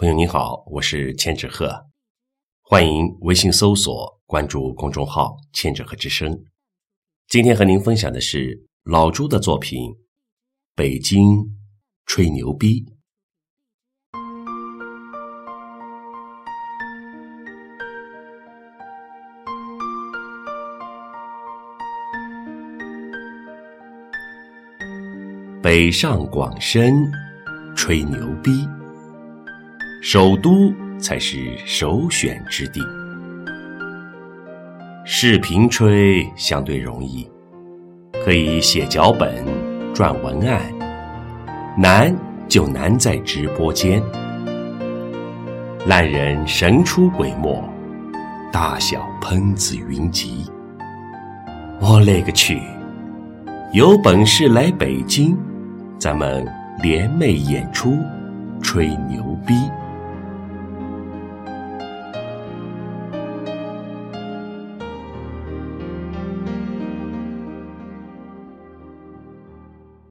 朋友您好，我是千纸鹤，欢迎微信搜索关注公众号“千纸鹤之声”。今天和您分享的是老朱的作品《北京吹牛逼》。北上广深，吹牛逼。首都才是首选之地。视频吹相对容易，可以写脚本、撰文案，难就难在直播间。烂人神出鬼没，大小喷子云集。我勒个去！有本事来北京，咱们联袂演出，吹牛逼！